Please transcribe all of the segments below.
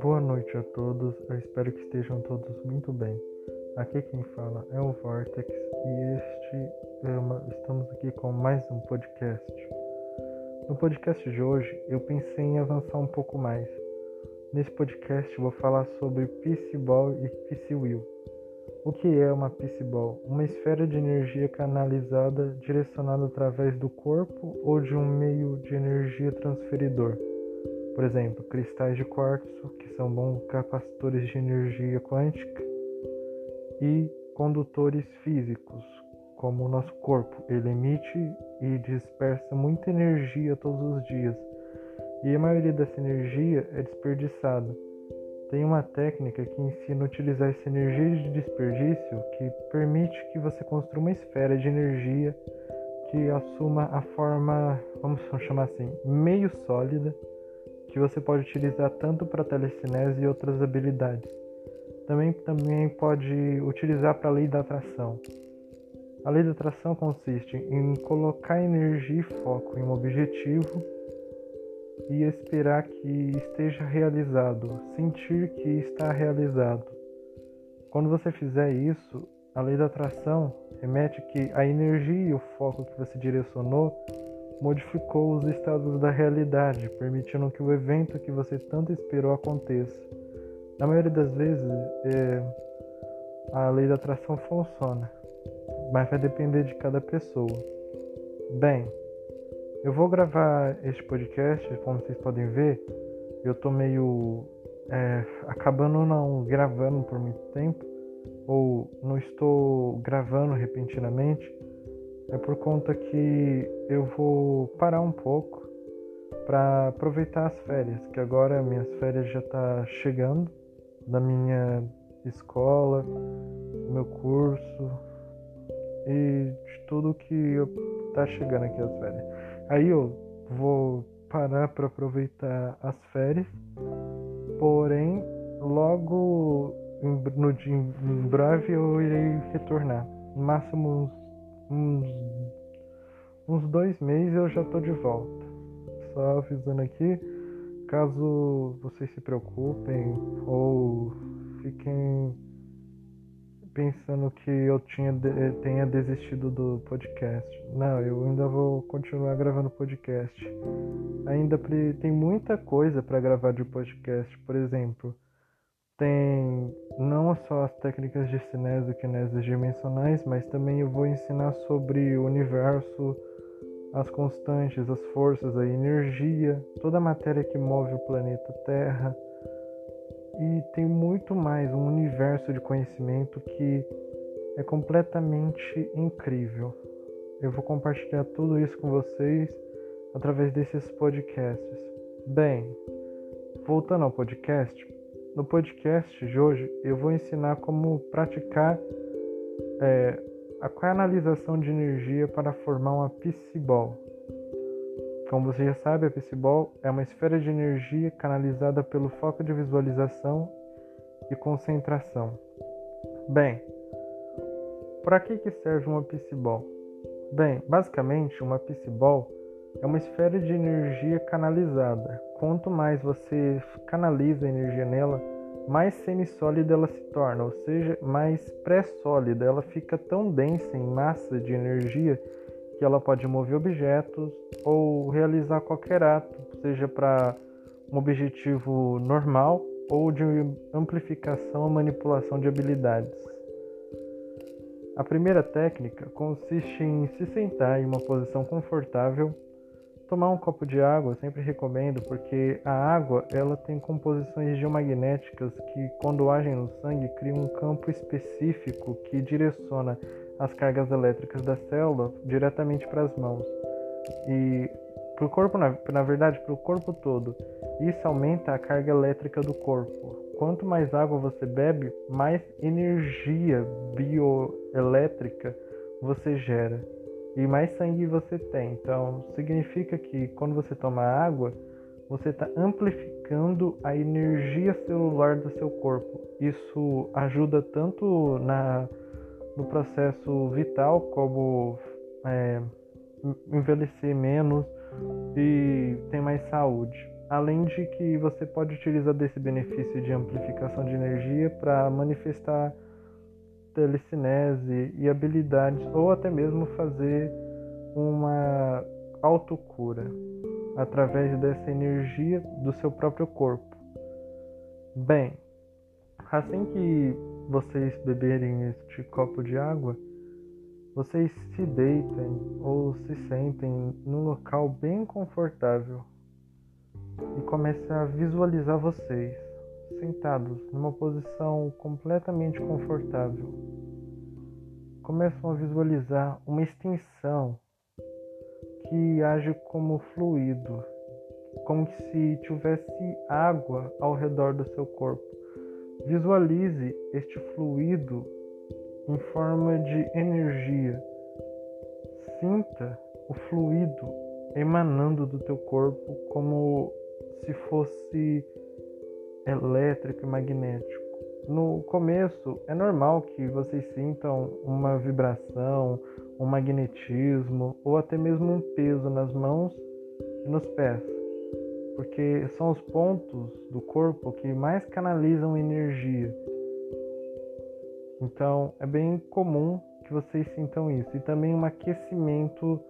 Boa noite a todos, eu espero que estejam todos muito bem. Aqui quem fala é o Vortex e este é uma, estamos aqui com mais um podcast. No podcast de hoje eu pensei em avançar um pouco mais. Nesse podcast vou falar sobre Peace Ball e Peace Will. O que é uma Ball? Uma esfera de energia canalizada direcionada através do corpo ou de um meio de energia transferidor. Por exemplo, cristais de quartzo, que são bons capacitores de energia quântica, e condutores físicos, como o nosso corpo. Ele emite e dispersa muita energia todos os dias, e a maioria dessa energia é desperdiçada. Tem uma técnica que ensina a utilizar essa energia de desperdício que permite que você construa uma esfera de energia que assuma a forma, vamos chamar assim, meio sólida que você pode utilizar tanto para telecinese e outras habilidades. Também, também pode utilizar para a lei da atração. A lei da atração consiste em colocar energia e foco em um objetivo e esperar que esteja realizado, sentir que está realizado. Quando você fizer isso, a lei da atração remete que a energia e o foco que você direcionou modificou os estados da realidade, permitindo que o evento que você tanto esperou aconteça. Na maioria das vezes, é, a lei da atração funciona, mas vai depender de cada pessoa. Bem, eu vou gravar este podcast, como vocês podem ver, eu tô meio é, acabando não gravando por muito tempo, ou não estou gravando repentinamente é por conta que eu vou parar um pouco para aproveitar as férias, que agora minhas férias já tá chegando da minha escola, meu curso e de tudo que tá chegando aqui as férias. Aí eu vou parar para aproveitar as férias, porém logo no dia em breve eu irei retornar, no máximo uns, uns dois meses eu já tô de volta. Só avisando aqui, caso vocês se preocupem ou fiquem pensando que eu tinha, tenha desistido do podcast. Não, eu ainda vou continuar gravando podcast. Ainda tem muita coisa para gravar de podcast, por exemplo tem não só as técnicas de cinese e kinese dimensionais, mas também eu vou ensinar sobre o universo, as constantes, as forças, a energia, toda a matéria que move o planeta Terra. E tem muito mais, um universo de conhecimento que é completamente incrível. Eu vou compartilhar tudo isso com vocês através desses podcasts. Bem, voltando ao podcast, no podcast de hoje eu vou ensinar como praticar é, a canalização de energia para formar uma Ball. Como você já sabe, a Ball é uma esfera de energia canalizada pelo foco de visualização e concentração. Bem, para que, que serve uma Ball? Bem, basicamente uma Ball é uma esfera de energia canalizada. Quanto mais você canaliza a energia nela, mais semissólida ela se torna, ou seja, mais pré-sólida. Ela fica tão densa em massa de energia que ela pode mover objetos ou realizar qualquer ato, seja para um objetivo normal ou de amplificação ou manipulação de habilidades. A primeira técnica consiste em se sentar em uma posição confortável Tomar um copo de água sempre recomendo porque a água ela tem composições geomagnéticas que quando agem no sangue criam um campo específico que direciona as cargas elétricas da célula diretamente para as mãos. E para o corpo, na, na verdade, para o corpo todo. Isso aumenta a carga elétrica do corpo. Quanto mais água você bebe, mais energia bioelétrica você gera e mais sangue você tem. Então, significa que quando você toma água, você está amplificando a energia celular do seu corpo. Isso ajuda tanto na, no processo vital, como é, envelhecer menos e tem mais saúde. Além de que você pode utilizar desse benefício de amplificação de energia para manifestar telecinese e habilidades, ou até mesmo fazer uma autocura através dessa energia do seu próprio corpo. Bem, assim que vocês beberem este copo de água, vocês se deitem ou se sentem num local bem confortável e comecem a visualizar vocês sentados numa posição completamente confortável. Começam a visualizar uma extensão que age como fluido, como se tivesse água ao redor do seu corpo. Visualize este fluido em forma de energia. Sinta o fluido emanando do teu corpo como se fosse elétrico e magnético. No começo é normal que vocês sintam uma vibração, um magnetismo ou até mesmo um peso nas mãos e nos pés, porque são os pontos do corpo que mais canalizam energia. Então é bem comum que vocês sintam isso e também um aquecimento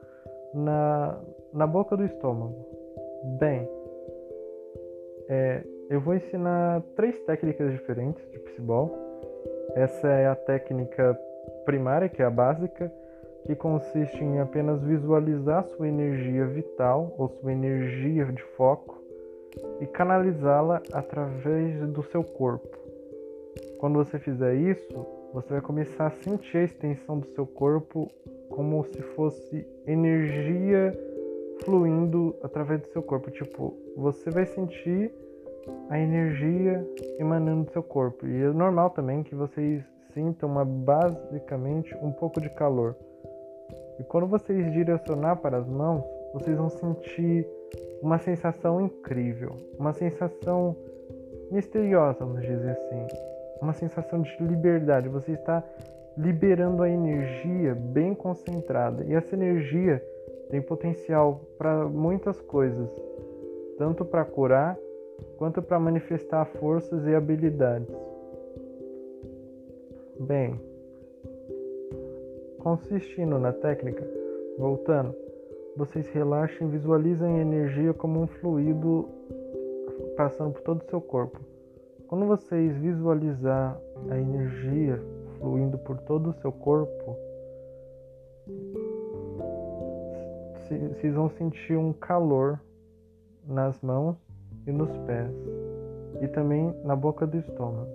na, na boca do estômago. Bem, é, eu vou ensinar três técnicas diferentes de psibol. Essa é a técnica primária, que é a básica, que consiste em apenas visualizar sua energia vital ou sua energia de foco e canalizá-la através do seu corpo. Quando você fizer isso, você vai começar a sentir a extensão do seu corpo como se fosse energia fluindo através do seu corpo. Tipo, você vai sentir a energia emanando do seu corpo. E é normal também que vocês sintam uma, basicamente um pouco de calor. E quando vocês direcionar para as mãos, vocês vão sentir uma sensação incrível, uma sensação misteriosa, vamos dizer assim, uma sensação de liberdade. Você está liberando a energia bem concentrada e essa energia tem potencial para muitas coisas, tanto para curar quanto para manifestar forças e habilidades. Bem, consistindo na técnica, voltando, vocês relaxem visualizem a energia como um fluido passando por todo o seu corpo. Quando vocês visualizar a energia fluindo por todo o seu corpo, vocês vão sentir um calor nas mãos e nos pés, e também na boca do estômago.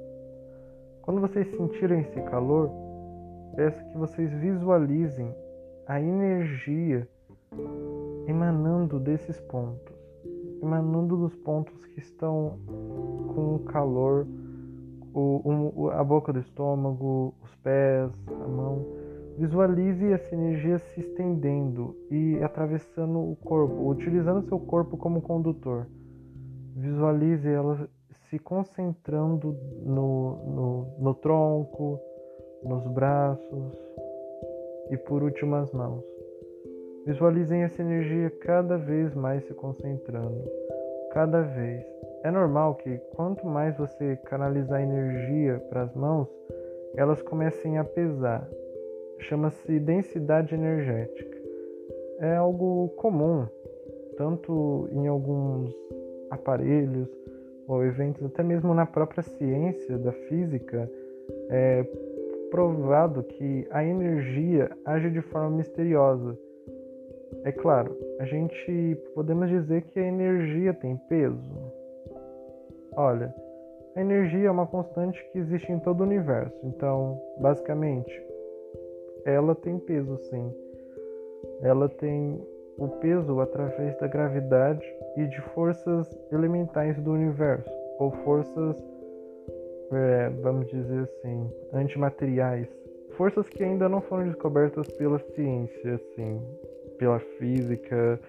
Quando vocês sentirem esse calor, peço que vocês visualizem a energia emanando desses pontos, emanando dos pontos que estão com o calor, o, o, a boca do estômago, os pés, a mão. Visualize essa energia se estendendo e atravessando o corpo, utilizando seu corpo como condutor. Visualize ela se concentrando no, no, no tronco, nos braços e por último as mãos. Visualizem essa energia cada vez mais se concentrando, cada vez. É normal que quanto mais você canalizar energia para as mãos, elas comecem a pesar. Chama-se densidade energética. É algo comum, tanto em alguns aparelhos ou eventos, até mesmo na própria ciência da física, é provado que a energia age de forma misteriosa. É claro, a gente podemos dizer que a energia tem peso. Olha, a energia é uma constante que existe em todo o universo, então, basicamente, ela tem peso sim. Ela tem o peso através da gravidade e de forças elementais do universo, ou forças, é, vamos dizer assim, antimateriais. Forças que ainda não foram descobertas pela ciência, assim, pela física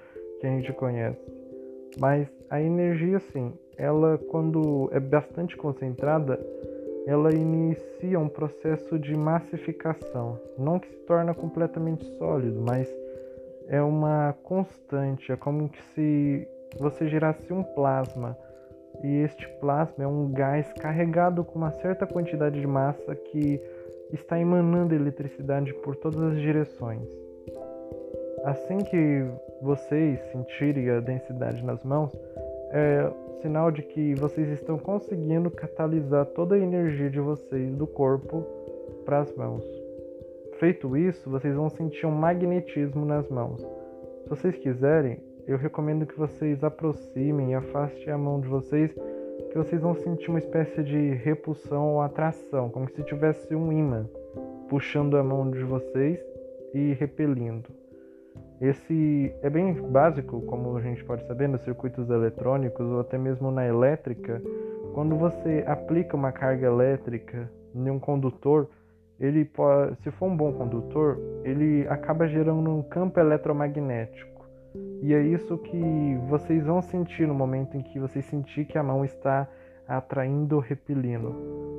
que a gente conhece. Mas a energia, sim, ela quando é bastante concentrada, ela inicia um processo de massificação. Não que se torna completamente sólido, mas é uma constante, é como se você gerasse um plasma. E este plasma é um gás carregado com uma certa quantidade de massa que está emanando eletricidade por todas as direções. Assim que vocês sentirem a densidade nas mãos, é sinal de que vocês estão conseguindo catalisar toda a energia de vocês do corpo para as mãos. Feito isso, vocês vão sentir um magnetismo nas mãos. Se vocês quiserem, eu recomendo que vocês aproximem e afastem a mão de vocês, que vocês vão sentir uma espécie de repulsão ou atração, como se tivesse um imã puxando a mão de vocês e repelindo. Esse é bem básico, como a gente pode saber, nos circuitos eletrônicos ou até mesmo na elétrica. Quando você aplica uma carga elétrica em um condutor, ele pode, se for um bom condutor, ele acaba gerando um campo eletromagnético. E é isso que vocês vão sentir no momento em que vocês sentir que a mão está atraindo ou repelindo.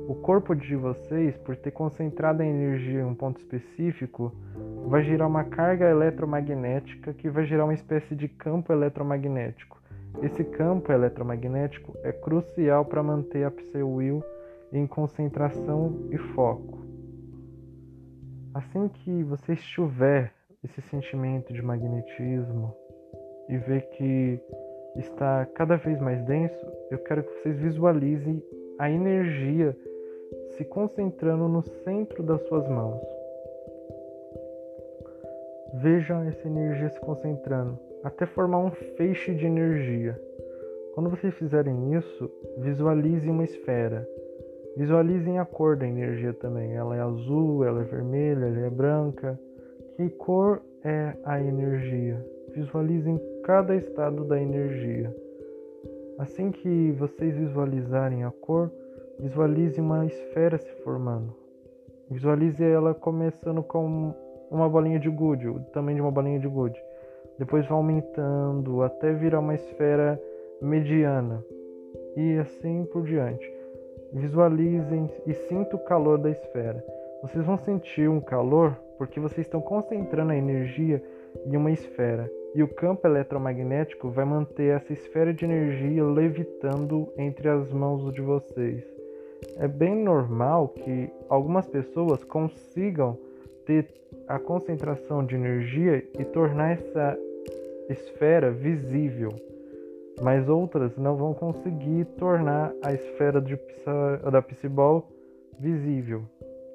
O corpo de vocês, por ter concentrado a energia em um ponto específico, vai gerar uma carga eletromagnética que vai gerar uma espécie de campo eletromagnético. Esse campo eletromagnético é crucial para manter a Psy-Will em concentração e foco. Assim que você estiver esse sentimento de magnetismo e ver que está cada vez mais denso, eu quero que vocês visualizem a energia se concentrando no centro das suas mãos. Vejam essa energia se concentrando até formar um feixe de energia. Quando vocês fizerem isso, visualizem uma esfera. Visualizem a cor da energia também. Ela é azul, ela é vermelha, ela é branca. Que cor é a energia? Visualizem cada estado da energia. Assim que vocês visualizarem a cor, visualize uma esfera se formando. Visualize ela começando com uma bolinha de gude, o tamanho de uma bolinha de gude. Depois vai aumentando até virar uma esfera mediana e assim por diante. Visualizem e sintam o calor da esfera. Vocês vão sentir um calor porque vocês estão concentrando a energia em uma esfera e o campo eletromagnético vai manter essa esfera de energia levitando entre as mãos de vocês. É bem normal que algumas pessoas consigam ter a concentração de energia e tornar essa esfera visível, mas outras não vão conseguir tornar a esfera de, da Psibol visível.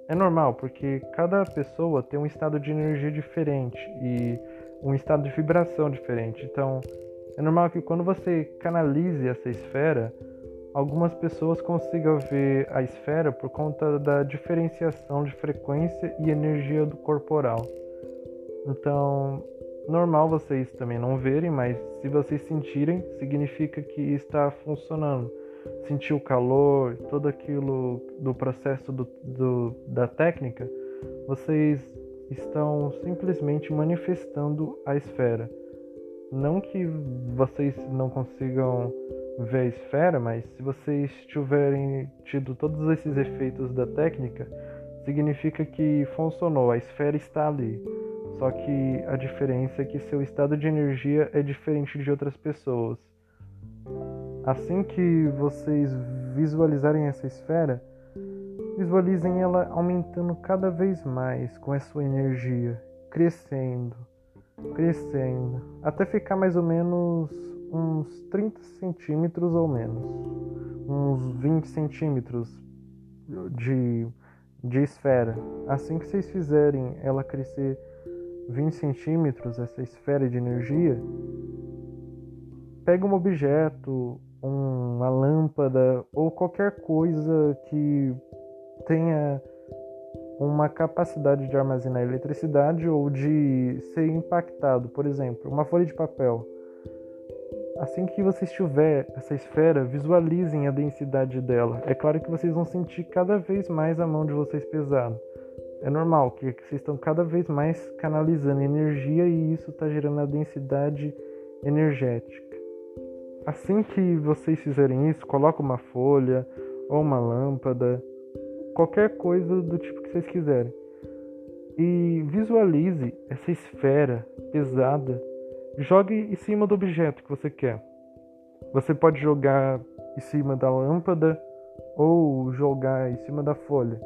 É normal, porque cada pessoa tem um estado de energia diferente e um estado de vibração diferente. Então, é normal que quando você canalize essa esfera, algumas pessoas consigam ver a esfera por conta da diferenciação de frequência e energia do corporal. Então, normal vocês também não verem, mas se vocês sentirem, significa que está funcionando. Sentir o calor, todo aquilo do processo do, do, da técnica, vocês estão simplesmente manifestando a esfera. Não que vocês não consigam ver a esfera, mas se vocês tiverem tido todos esses efeitos da técnica, significa que funcionou, a esfera está ali. Só que a diferença é que seu estado de energia é diferente de outras pessoas. Assim que vocês visualizarem essa esfera, visualizem ela aumentando cada vez mais com a sua energia, crescendo, crescendo, até ficar mais ou menos uns 30 centímetros ou menos, uns 20 centímetros de, de esfera. Assim que vocês fizerem ela crescer 20 centímetros, essa esfera de energia, pega um objeto, uma lâmpada ou qualquer coisa que tenha uma capacidade de armazenar eletricidade ou de ser impactado, por exemplo, uma folha de papel. Assim que você estiver essa esfera, visualizem a densidade dela. É claro que vocês vão sentir cada vez mais a mão de vocês pesada. É normal que vocês estão cada vez mais canalizando energia e isso está gerando a densidade energética. Assim que vocês fizerem isso, coloque uma folha ou uma lâmpada, qualquer coisa do tipo que vocês quiserem. e visualize essa esfera pesada. Jogue em cima do objeto que você quer. Você pode jogar em cima da lâmpada ou jogar em cima da folha.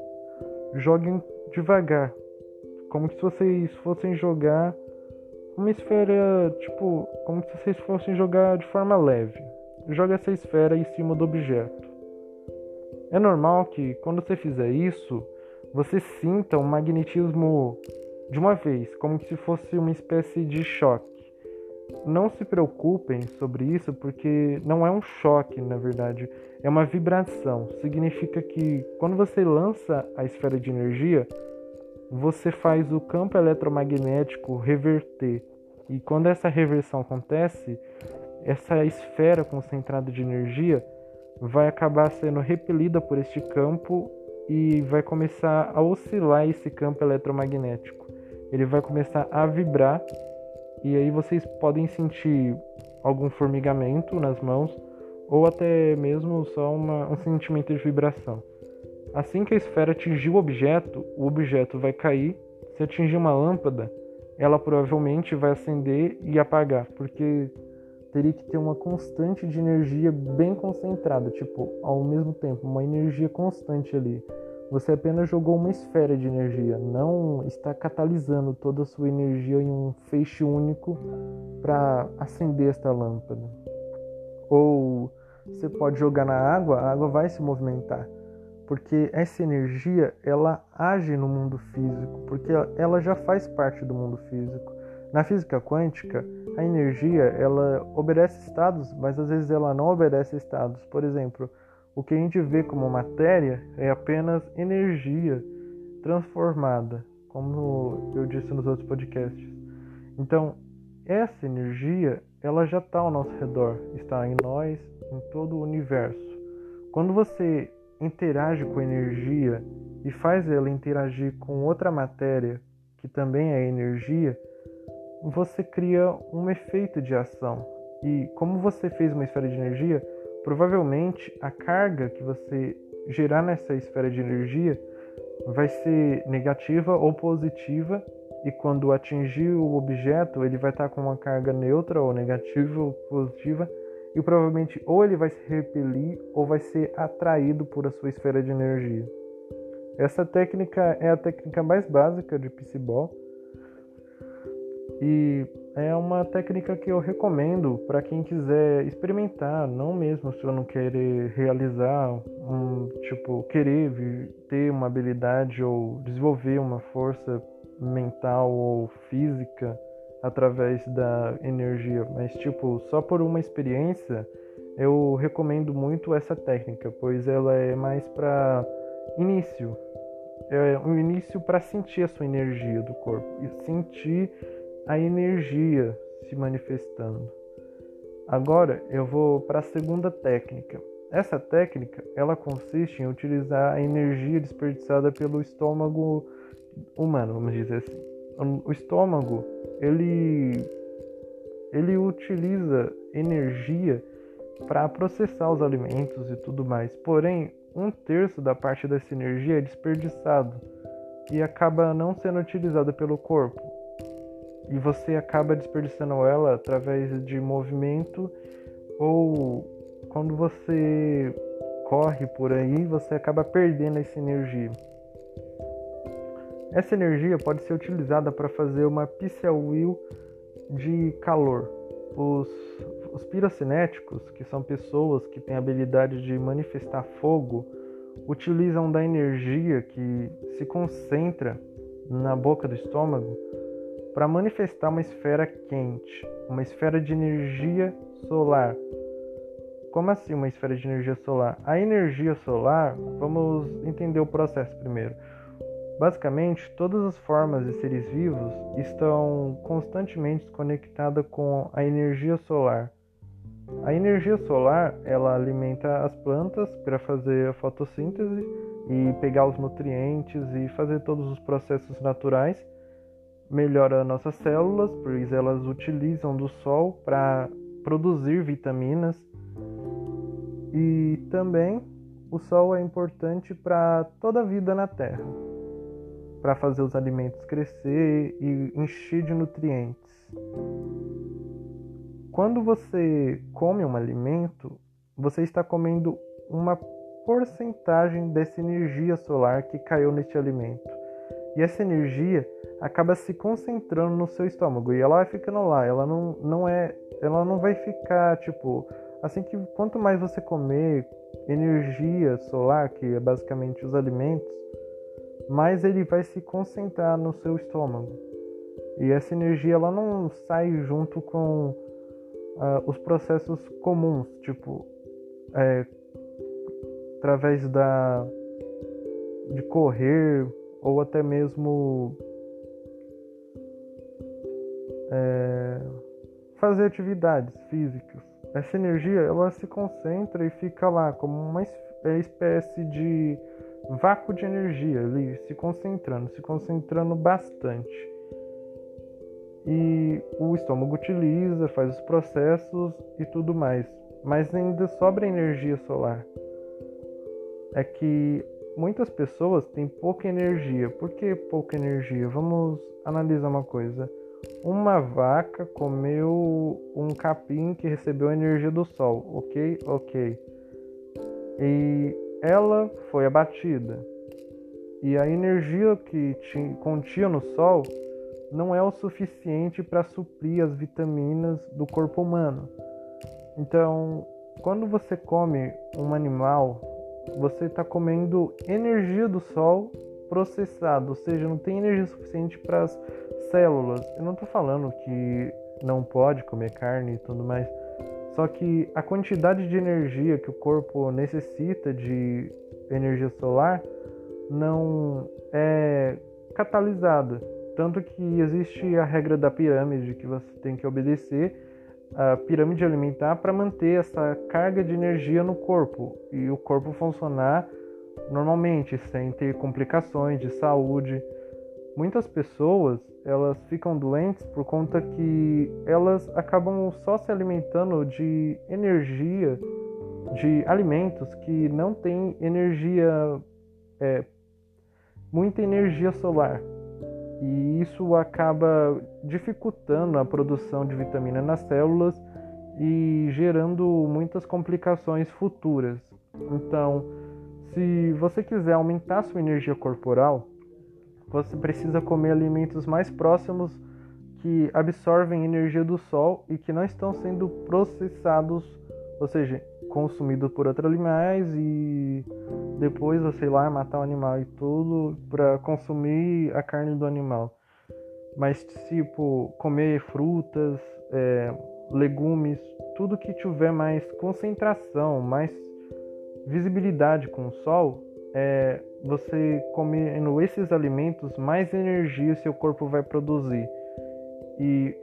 Joguem devagar, como se vocês fossem jogar uma esfera, tipo, como se vocês fossem jogar de forma leve. Joga essa esfera em cima do objeto. É normal que quando você fizer isso, você sinta um magnetismo de uma vez, como se fosse uma espécie de choque. Não se preocupem sobre isso, porque não é um choque, na verdade, é uma vibração. Significa que quando você lança a esfera de energia, você faz o campo eletromagnético reverter. E quando essa reversão acontece, essa esfera concentrada de energia vai acabar sendo repelida por este campo e vai começar a oscilar esse campo eletromagnético. Ele vai começar a vibrar e aí vocês podem sentir algum formigamento nas mãos ou até mesmo só uma, um sentimento de vibração. Assim que a esfera atingir o objeto, o objeto vai cair. Se atingir uma lâmpada, ela provavelmente vai acender e apagar, porque teria que ter uma constante de energia bem concentrada, tipo, ao mesmo tempo, uma energia constante ali. Você apenas jogou uma esfera de energia, não está catalisando toda a sua energia em um feixe único para acender esta lâmpada. Ou você pode jogar na água, a água vai se movimentar porque essa energia ela age no mundo físico, porque ela já faz parte do mundo físico. Na física quântica, a energia ela obedece estados, mas às vezes ela não obedece estados. Por exemplo, o que a gente vê como matéria é apenas energia transformada, como eu disse nos outros podcasts. Então, essa energia ela já está ao nosso redor, está em nós, em todo o universo. Quando você interage com energia e faz ela interagir com outra matéria que também é energia, você cria um efeito de ação. E como você fez uma esfera de energia, provavelmente a carga que você gerar nessa esfera de energia vai ser negativa ou positiva e quando atingir o objeto ele vai estar com uma carga neutra ou negativa ou positiva e provavelmente ou ele vai se repelir ou vai ser atraído por a sua esfera de energia. Essa técnica é a técnica mais básica de Psyball e é uma técnica que eu recomendo para quem quiser experimentar, não mesmo se eu não querer realizar um tipo querer ter uma habilidade ou desenvolver uma força mental ou física através da energia, mas tipo, só por uma experiência, eu recomendo muito essa técnica, pois ela é mais para início. É um início para sentir a sua energia do corpo e sentir a energia se manifestando. Agora eu vou para a segunda técnica. Essa técnica, ela consiste em utilizar a energia desperdiçada pelo estômago humano, vamos dizer assim o estômago ele ele utiliza energia para processar os alimentos e tudo mais. Porém, um terço da parte dessa energia é desperdiçado e acaba não sendo utilizada pelo corpo. E você acaba desperdiçando ela através de movimento ou quando você corre por aí, você acaba perdendo essa energia. Essa energia pode ser utilizada para fazer uma wheel de calor. Os, os pirocinéticos, que são pessoas que têm a habilidade de manifestar fogo, utilizam da energia que se concentra na boca do estômago para manifestar uma esfera quente, uma esfera de energia solar. Como assim uma esfera de energia solar? A energia solar, vamos entender o processo primeiro. Basicamente, todas as formas de seres vivos estão constantemente conectadas com a energia solar. A energia solar, ela alimenta as plantas para fazer a fotossíntese e pegar os nutrientes e fazer todos os processos naturais. Melhora nossas células, pois elas utilizam do sol para produzir vitaminas. E também o sol é importante para toda a vida na Terra para fazer os alimentos crescer e encher de nutrientes. Quando você come um alimento, você está comendo uma porcentagem dessa energia solar que caiu neste alimento. E essa energia acaba se concentrando no seu estômago e ela vai ficando lá, ela não, não é, ela não vai ficar tipo assim que quanto mais você comer energia solar, que é basicamente os alimentos, mais ele vai se concentrar no seu estômago. E essa energia ela não sai junto com uh, os processos comuns, tipo é, através da de correr ou até mesmo é, fazer atividades físicas. Essa energia ela se concentra e fica lá como uma é, espécie de vácuo de energia ali se concentrando, se concentrando bastante. E o estômago utiliza, faz os processos e tudo mais, mas ainda sobra energia solar. É que muitas pessoas têm pouca energia. Por que pouca energia? Vamos analisar uma coisa. Uma vaca comeu um capim que recebeu energia do sol, ok? Ok. E ela foi abatida. E a energia que continha no sol não é o suficiente para suprir as vitaminas do corpo humano. Então, quando você come um animal, você está comendo energia do sol processado, ou seja, não tem energia suficiente para as células. Eu não estou falando que não pode comer carne e tudo mais, só que a quantidade de energia que o corpo necessita de energia solar não é catalisada. Tanto que existe a regra da pirâmide que você tem que obedecer, a pirâmide alimentar, para manter essa carga de energia no corpo e o corpo funcionar normalmente, sem ter complicações de saúde. Muitas pessoas elas ficam doentes por conta que elas acabam só se alimentando de energia, de alimentos que não têm energia, é, muita energia solar. E isso acaba dificultando a produção de vitamina nas células e gerando muitas complicações futuras. Então, se você quiser aumentar sua energia corporal, você precisa comer alimentos mais próximos que absorvem energia do sol e que não estão sendo processados, ou seja, consumidos por outros animais e depois ir lá matar o animal e tudo para consumir a carne do animal. Mas tipo comer frutas, é, legumes, tudo que tiver mais concentração, mais visibilidade com o sol, é, você comendo esses alimentos, mais energia seu corpo vai produzir. E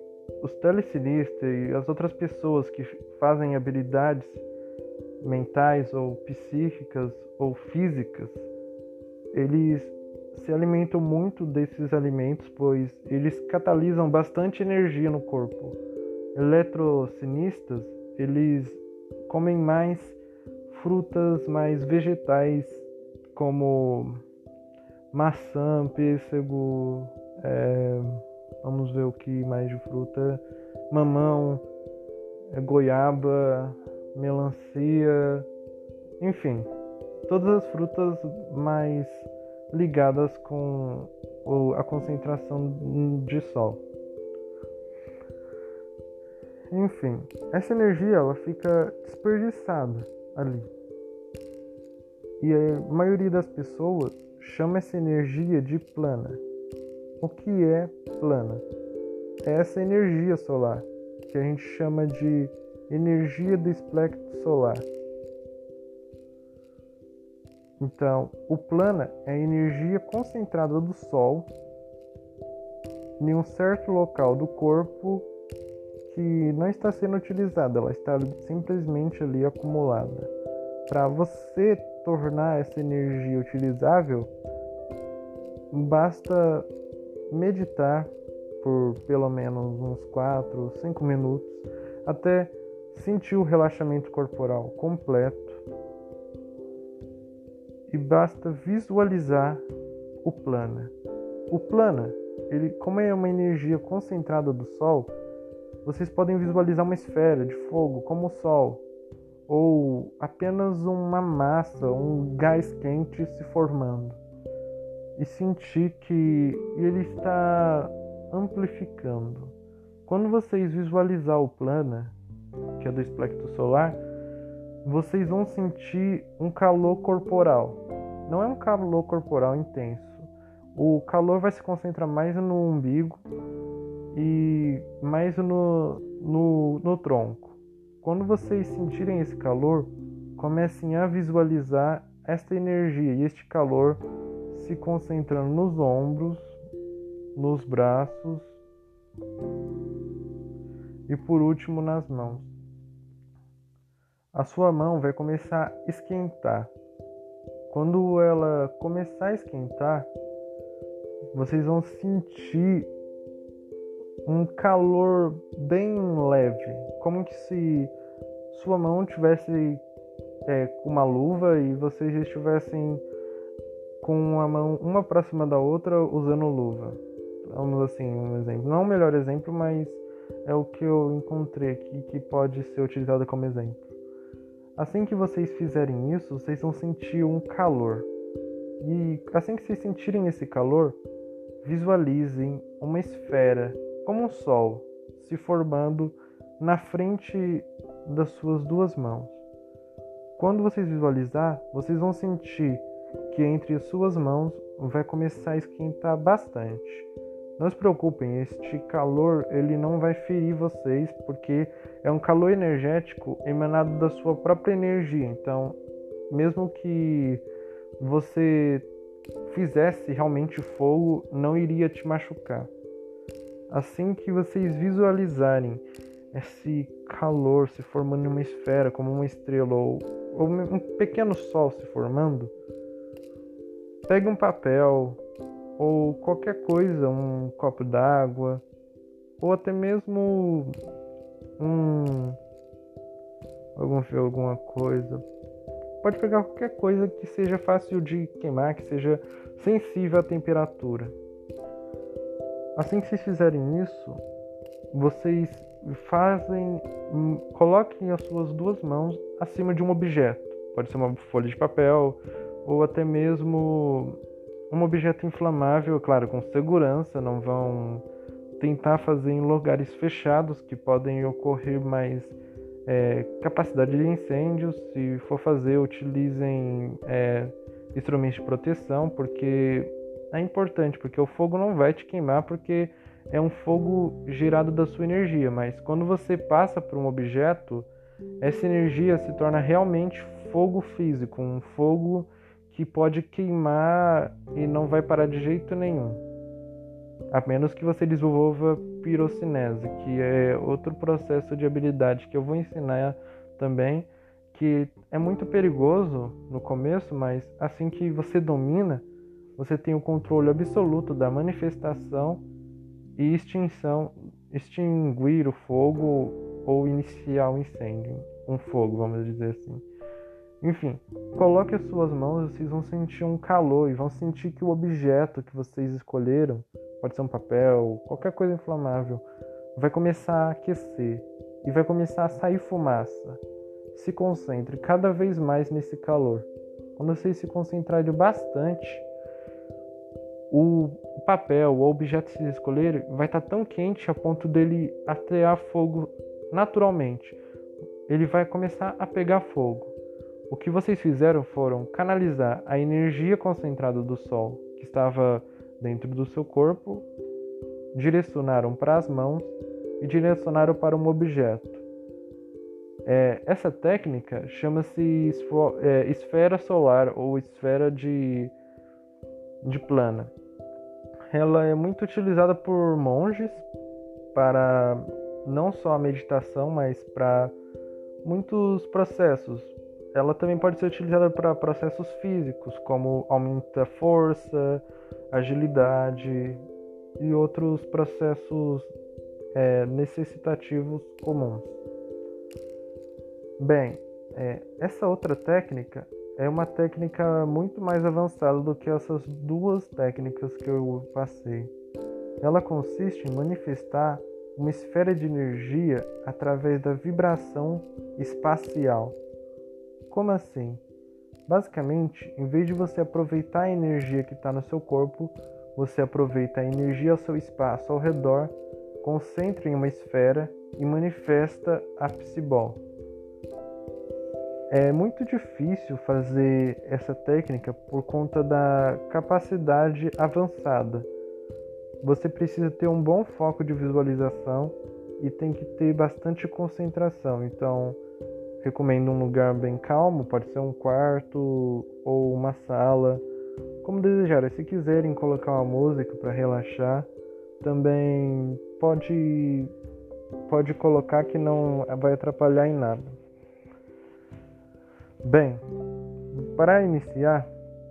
os telecinistas e as outras pessoas que fazem habilidades mentais ou psíquicas ou físicas, eles se alimentam muito desses alimentos, pois eles catalisam bastante energia no corpo. Eletrocinistas, eles comem mais frutas, mais vegetais como maçã, pêssego, é, vamos ver o que mais de fruta, mamão, é, goiaba, melancia, enfim, todas as frutas mais ligadas com a concentração de sol. Enfim, essa energia ela fica desperdiçada ali. E a maioria das pessoas chama essa energia de plana. O que é plana? É essa energia solar, que a gente chama de energia do espectro solar. Então, o plana é a energia concentrada do Sol em um certo local do corpo que não está sendo utilizada, ela está simplesmente ali acumulada. Para você tornar essa energia utilizável, basta meditar por pelo menos uns 4, 5 minutos até sentir o relaxamento corporal completo e basta visualizar o plano. o plana, ele, como é uma energia concentrada do Sol, vocês podem visualizar uma esfera de fogo como o Sol, ou apenas uma massa, um gás quente se formando, e sentir que ele está amplificando. Quando vocês visualizar o plana, que é do espectro solar, vocês vão sentir um calor corporal. Não é um calor corporal intenso. O calor vai se concentrar mais no umbigo e mais no, no, no tronco. Quando vocês sentirem esse calor, comecem a visualizar esta energia e este calor se concentrando nos ombros, nos braços e por último nas mãos. A sua mão vai começar a esquentar. Quando ela começar a esquentar, vocês vão sentir um calor bem leve, como que se sua mão tivesse é, com uma luva e vocês estivessem com a mão uma próxima da outra usando luva. Vamos assim, um exemplo. Não é o melhor exemplo, mas é o que eu encontrei aqui que pode ser utilizado como exemplo. Assim que vocês fizerem isso, vocês vão sentir um calor. E assim que vocês sentirem esse calor, visualizem uma esfera como um sol se formando na frente das suas duas mãos. Quando vocês visualizar, vocês vão sentir que entre as suas mãos vai começar a esquentar bastante. Não se preocupem, este calor ele não vai ferir vocês porque é um calor energético emanado da sua própria energia. Então, mesmo que você fizesse realmente fogo, não iria te machucar. Assim que vocês visualizarem esse calor se formando em uma esfera, como uma estrela ou, ou um pequeno sol se formando, pegue um papel ou qualquer coisa, um copo d'água ou até mesmo um algum alguma coisa. Pode pegar qualquer coisa que seja fácil de queimar, que seja sensível à temperatura. Assim que vocês fizerem isso, vocês fazem, hum, coloquem as suas duas mãos acima de um objeto. Pode ser uma folha de papel ou até mesmo um objeto inflamável, claro, com segurança, não vão tentar fazer em lugares fechados que podem ocorrer mais é, capacidade de incêndio. Se for fazer, utilizem é, instrumentos de proteção, porque é importante, porque o fogo não vai te queimar, porque é um fogo gerado da sua energia, mas quando você passa por um objeto, essa energia se torna realmente fogo físico, um fogo que pode queimar e não vai parar de jeito nenhum. A menos que você desenvolva pirocinese, que é outro processo de habilidade que eu vou ensinar também, que é muito perigoso no começo, mas assim que você domina, você tem o controle absoluto da manifestação e extinção, extinguir o fogo ou iniciar o um incêndio, um fogo, vamos dizer assim. Enfim, coloque as suas mãos, vocês vão sentir um calor e vão sentir que o objeto que vocês escolheram, pode ser um papel, qualquer coisa inflamável, vai começar a aquecer e vai começar a sair fumaça. Se concentre cada vez mais nesse calor. Quando vocês se concentrarem bastante, o papel, o objeto que vocês escolherem, vai estar tá tão quente a ponto dele atear fogo naturalmente. Ele vai começar a pegar fogo. O que vocês fizeram foram canalizar a energia concentrada do Sol que estava dentro do seu corpo, direcionaram para as mãos e direcionaram para um objeto. É, essa técnica chama-se é, esfera solar ou esfera de, de plana ela é muito utilizada por monges para não só a meditação, mas para muitos processos. Ela também pode ser utilizada para processos físicos, como aumenta a força, agilidade e outros processos é, necessitativos comuns. Bem, é, essa outra técnica é uma técnica muito mais avançada do que essas duas técnicas que eu passei. Ela consiste em manifestar uma esfera de energia através da vibração espacial. Como assim? Basicamente, em vez de você aproveitar a energia que está no seu corpo, você aproveita a energia ao seu espaço ao redor, concentra em uma esfera e manifesta a psibol. É muito difícil fazer essa técnica por conta da capacidade avançada. Você precisa ter um bom foco de visualização e tem que ter bastante concentração. Então, recomendo um lugar bem calmo, pode ser um quarto ou uma sala, como desejar. Se quiserem colocar uma música para relaxar, também pode pode colocar que não vai atrapalhar em nada. Bem, para iniciar,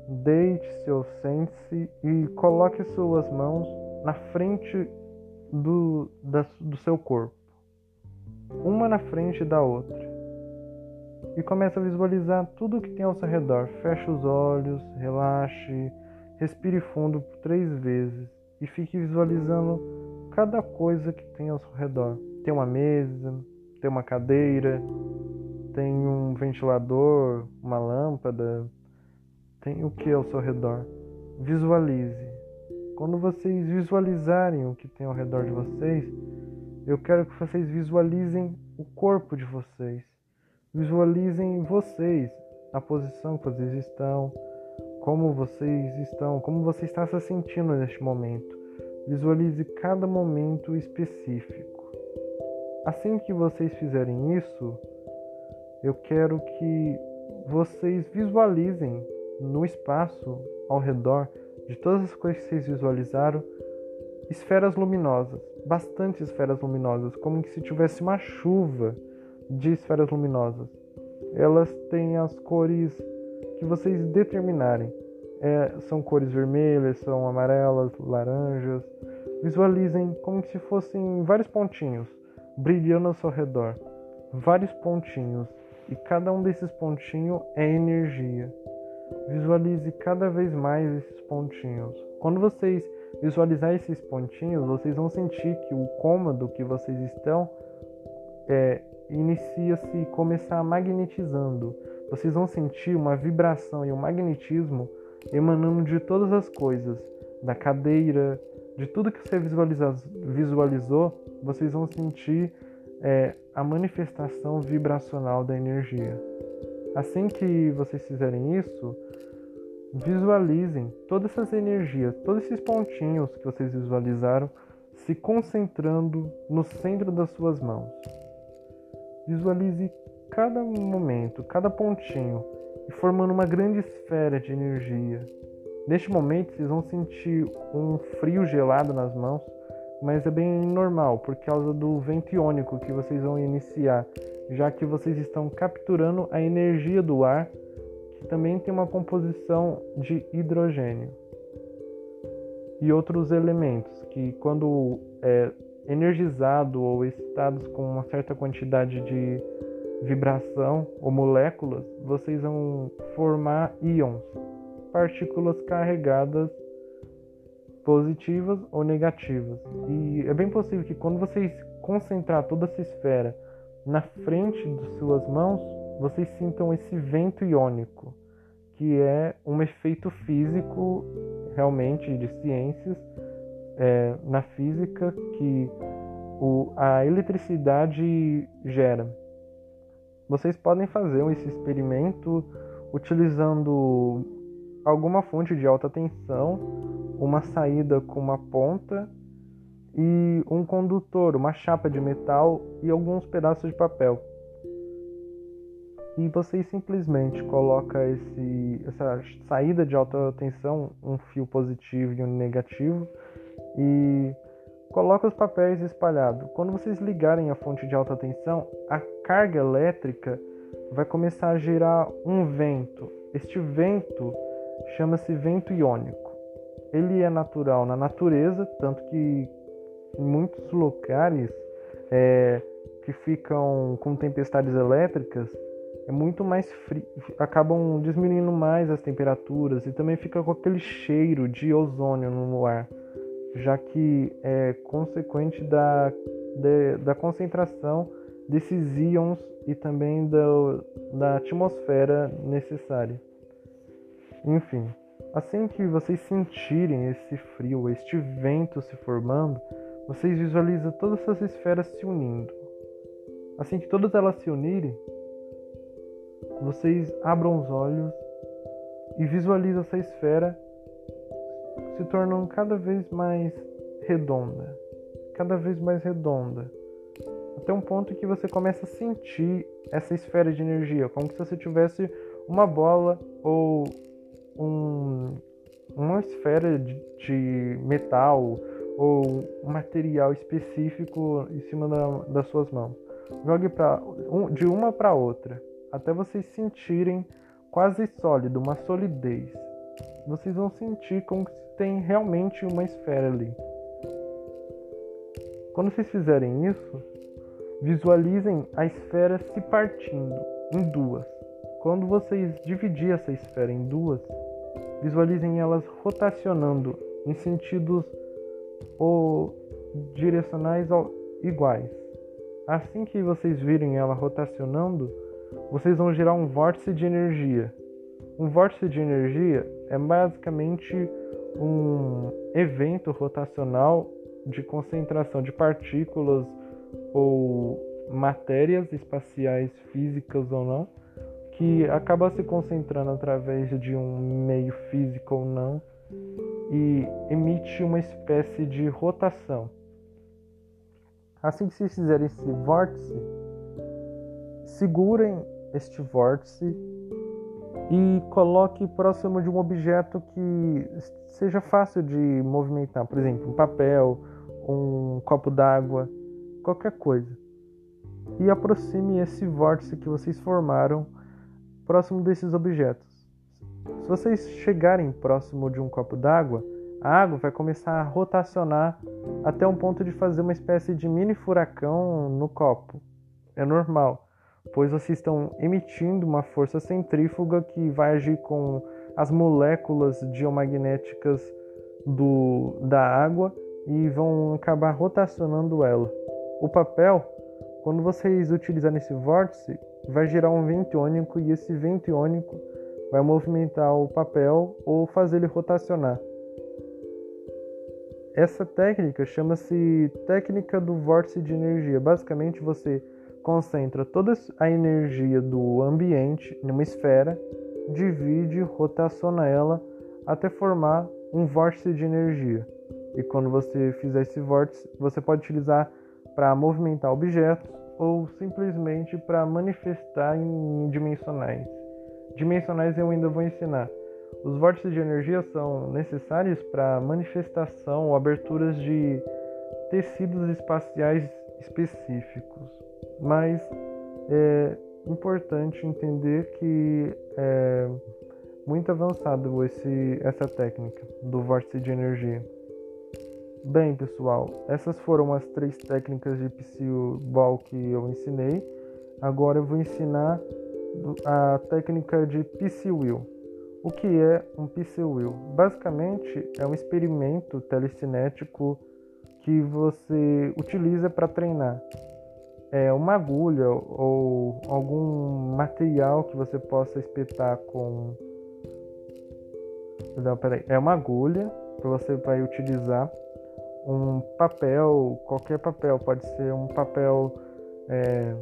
deite-se ou sente-se e coloque suas mãos na frente do, da, do seu corpo, uma na frente da outra. E comece a visualizar tudo o que tem ao seu redor. Feche os olhos, relaxe, respire fundo por três vezes e fique visualizando cada coisa que tem ao seu redor. Tem uma mesa, tem uma cadeira, tem um ventilador, uma lâmpada, tem o que ao seu redor. Visualize. Quando vocês visualizarem o que tem ao redor de vocês, eu quero que vocês visualizem o corpo de vocês. Visualizem vocês, a posição que vocês estão, como vocês estão, como você está se sentindo neste momento. Visualize cada momento específico. Assim que vocês fizerem isso, eu quero que vocês visualizem no espaço ao redor de todas as coisas que vocês visualizaram esferas luminosas, bastante esferas luminosas, como se tivesse uma chuva de esferas luminosas. Elas têm as cores que vocês determinarem. É, são cores vermelhas, são amarelas, laranjas. Visualizem como se fossem vários pontinhos brilhando ao seu redor. Vários pontinhos e cada um desses pontinhos é energia. Visualize cada vez mais esses pontinhos. Quando vocês visualizar esses pontinhos, vocês vão sentir que o cômodo que vocês estão é, inicia-se começar magnetizando. Vocês vão sentir uma vibração e um magnetismo emanando de todas as coisas, da cadeira, de tudo que você visualizou, vocês vão sentir é, a manifestação vibracional da energia. Assim que vocês fizerem isso, visualizem todas essas energias, todos esses pontinhos que vocês visualizaram se concentrando no centro das suas mãos. Visualize cada momento, cada pontinho e formando uma grande esfera de energia. Neste momento, vocês vão sentir um frio gelado nas mãos mas é bem normal por causa do vento iônico que vocês vão iniciar, já que vocês estão capturando a energia do ar, que também tem uma composição de hidrogênio. E outros elementos que, quando é energizado ou excitados com uma certa quantidade de vibração ou moléculas, vocês vão formar íons, partículas carregadas positivas ou negativas. E é bem possível que quando vocês concentrar toda essa esfera na frente de suas mãos, vocês sintam esse vento iônico, que é um efeito físico realmente de ciências é, na física que o, a eletricidade gera. Vocês podem fazer esse experimento utilizando alguma fonte de alta tensão uma saída com uma ponta e um condutor, uma chapa de metal e alguns pedaços de papel. E você simplesmente coloca esse, essa saída de alta tensão, um fio positivo e um negativo, e coloca os papéis espalhados. Quando vocês ligarem a fonte de alta tensão, a carga elétrica vai começar a gerar um vento. Este vento chama-se vento iônico ele é natural na natureza, tanto que em muitos locais é, que ficam com tempestades elétricas, é muito mais frio, acabam diminuindo mais as temperaturas e também fica com aquele cheiro de ozônio no ar, já que é consequente da, de, da concentração desses íons e também do, da atmosfera necessária. Enfim, assim que vocês sentirem esse frio, este vento se formando, vocês visualizam todas essas esferas se unindo. Assim que todas elas se unirem, vocês abram os olhos e visualizam essa esfera se tornando cada vez mais redonda, cada vez mais redonda, até um ponto que você começa a sentir essa esfera de energia, como se você tivesse uma bola ou um, uma esfera de, de metal ou um material específico em cima da, das suas mãos. Jogue pra, um, de uma para outra, até vocês sentirem quase sólido, uma solidez. Vocês vão sentir como se tem realmente uma esfera ali. Quando vocês fizerem isso, visualizem a esfera se partindo em duas. Quando vocês dividirem essa esfera em duas, visualizem elas rotacionando em sentidos ou direcionais iguais. Assim que vocês virem ela rotacionando, vocês vão gerar um vórtice de energia. Um vórtice de energia é basicamente um evento rotacional de concentração de partículas ou matérias espaciais físicas ou não, que acaba se concentrando através de um meio físico ou não e emite uma espécie de rotação. Assim que vocês fizerem esse vórtice, segurem este vórtice e coloque próximo de um objeto que seja fácil de movimentar, por exemplo, um papel, um copo d'água, qualquer coisa. E aproxime esse vórtice que vocês formaram próximo desses objetos. Se vocês chegarem próximo de um copo d'água, a água vai começar a rotacionar até um ponto de fazer uma espécie de mini furacão no copo. É normal, pois vocês estão emitindo uma força centrífuga que vai agir com as moléculas geomagnéticas do, da água e vão acabar rotacionando ela. O papel, quando vocês utilizarem esse vórtice, vai gerar um vento iônico e esse vento iônico vai movimentar o papel ou fazer ele rotacionar. Essa técnica chama-se técnica do vórtice de energia. Basicamente, você concentra toda a energia do ambiente numa esfera, divide, rotaciona ela até formar um vórtice de energia. E quando você fizer esse vórtice, você pode utilizar para movimentar objetos ou simplesmente para manifestar em dimensionais. Dimensionais eu ainda vou ensinar. Os vórtices de energia são necessários para manifestação ou aberturas de tecidos espaciais específicos, mas é importante entender que é muito avançado esse, essa técnica do vórtice de energia. Bem, pessoal, essas foram as três técnicas de Psy-Ball que eu ensinei. Agora eu vou ensinar a técnica de Psy-Will. O que é um Psy-Will? Basicamente, é um experimento telecinético que você utiliza para treinar. É uma agulha ou algum material que você possa espetar com. Não, peraí. É uma agulha que você vai utilizar um papel, qualquer papel, pode ser um papel é,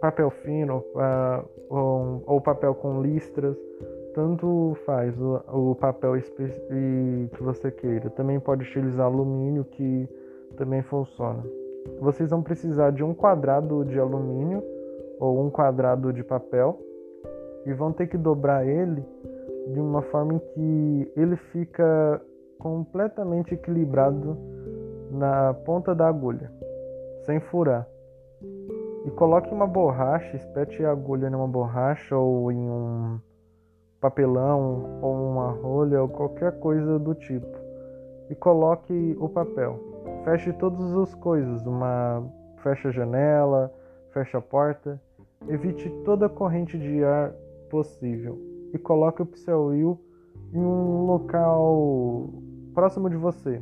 papel fino uh, ou, ou, papel com listras, tanto faz o, o papel que você queira. Também pode utilizar alumínio que também funciona. Vocês vão precisar de um quadrado de alumínio ou um quadrado de papel e vão ter que dobrar ele de uma forma em que ele fica completamente equilibrado na ponta da agulha, sem furar. E coloque uma borracha, espete a agulha numa borracha ou em um papelão ou uma rolha ou qualquer coisa do tipo. E coloque o papel. Feche todas as coisas, uma fecha a janela, fecha a porta evite toda corrente de ar possível e coloque o Wheel em um local próximo de você.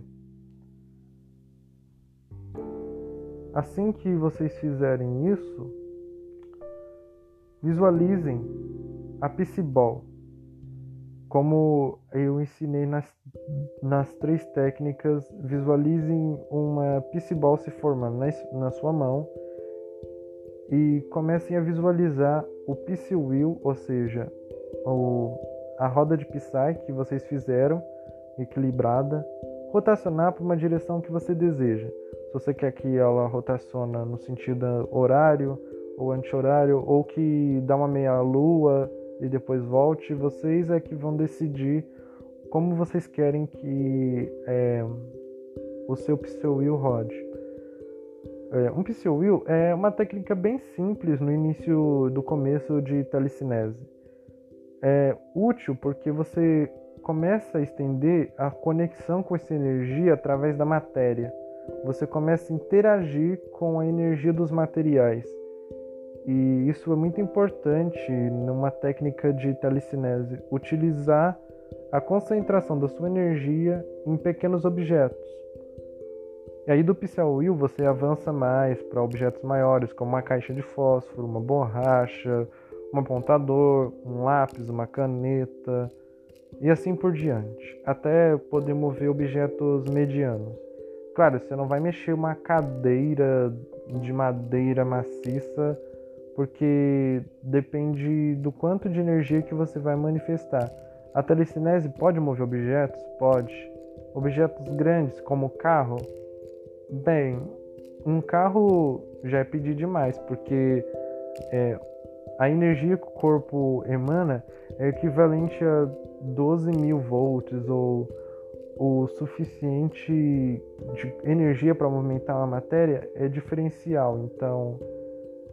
Assim que vocês fizerem isso, visualizem a Pissiball, como eu ensinei nas, nas três técnicas, visualizem uma Pissiball se formando na, na sua mão e comecem a visualizar o Pissy Wheel, ou seja, o, a roda de Psy que vocês fizeram, equilibrada, rotacionar para uma direção que você deseja. Se você quer que ela rotaciona no sentido horário ou anti-horário, ou que dá uma meia-lua e depois volte, vocês é que vão decidir como vocês querem que é, o seu wheel rode. É, um wheel é uma técnica bem simples no início do começo de telecinese. É útil porque você começa a estender a conexão com essa energia através da matéria. Você começa a interagir com a energia dos materiais. E isso é muito importante numa técnica de telecinese, utilizar a concentração da sua energia em pequenos objetos. E aí do Pixel Wheel você avança mais para objetos maiores, como uma caixa de fósforo, uma borracha, um apontador, um lápis, uma caneta, e assim por diante, até poder mover objetos medianos. Claro, você não vai mexer uma cadeira de madeira maciça, porque depende do quanto de energia que você vai manifestar. A telecinese pode mover objetos? Pode. Objetos grandes, como carro? Bem, um carro já é pedir demais, porque é, a energia que o corpo emana é equivalente a 12 mil volts ou o suficiente de energia para movimentar uma matéria é diferencial. Então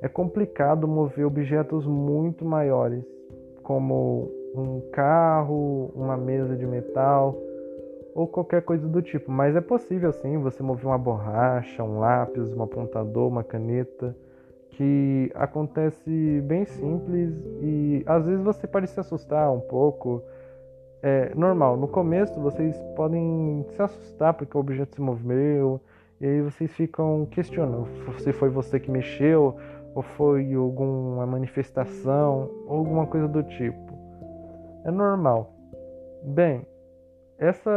é complicado mover objetos muito maiores, como um carro, uma mesa de metal ou qualquer coisa do tipo. Mas é possível sim você mover uma borracha, um lápis, um apontador, uma caneta que acontece bem simples e às vezes você pode se assustar um pouco. É normal, no começo vocês podem se assustar porque o objeto se moveu e aí vocês ficam questionando se foi você que mexeu ou foi alguma manifestação ou alguma coisa do tipo. É normal. Bem, essa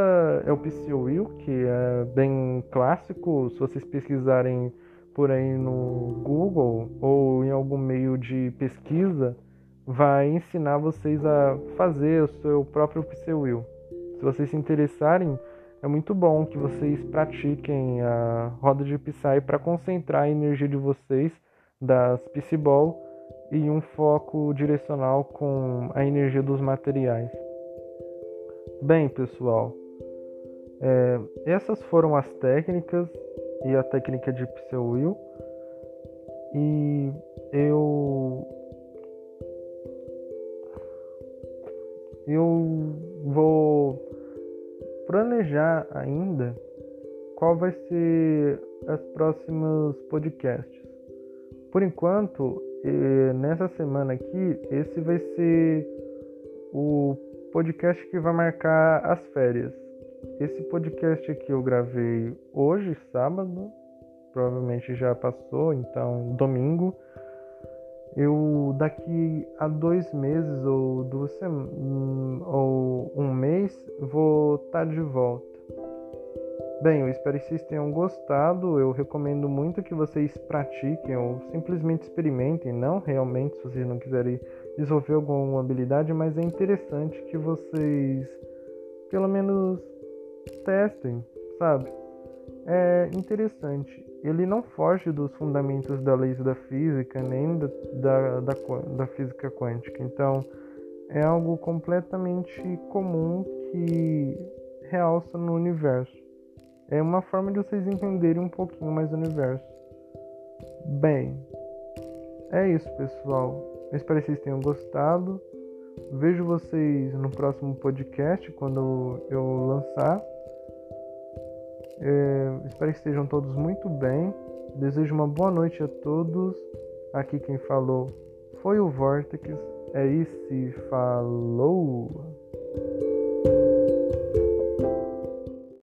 é o PC Will, que é bem clássico. Se vocês pesquisarem por aí no Google ou em algum meio de pesquisa vai ensinar vocês a fazer o seu próprio Pseuil. Se vocês se interessarem, é muito bom que vocês pratiquem a roda de Psy para concentrar a energia de vocês das Psyball e um foco direcional com a energia dos materiais. Bem, pessoal, é, essas foram as técnicas e a técnica de Will. E eu eu vou planejar ainda qual vai ser as próximas podcasts. Por enquanto, nessa semana aqui, esse vai ser o podcast que vai marcar as férias. Esse podcast aqui eu gravei hoje, sábado, provavelmente já passou, então domingo. Eu daqui a dois meses ou duas semanas ou um mês vou estar tá de volta. Bem, eu espero que vocês tenham gostado. Eu recomendo muito que vocês pratiquem ou simplesmente experimentem, não realmente se vocês não quiserem desenvolver alguma habilidade, mas é interessante que vocês pelo menos testem, sabe? É interessante. Ele não foge dos fundamentos da lei da física, nem da, da, da, da física quântica. Então, é algo completamente comum que realça no universo. É uma forma de vocês entenderem um pouquinho mais o universo. Bem, é isso, pessoal. Eu espero que vocês tenham gostado. Vejo vocês no próximo podcast quando eu lançar. É, espero que estejam todos muito bem. Desejo uma boa noite a todos. Aqui quem falou foi o Vortex. É isso, falou!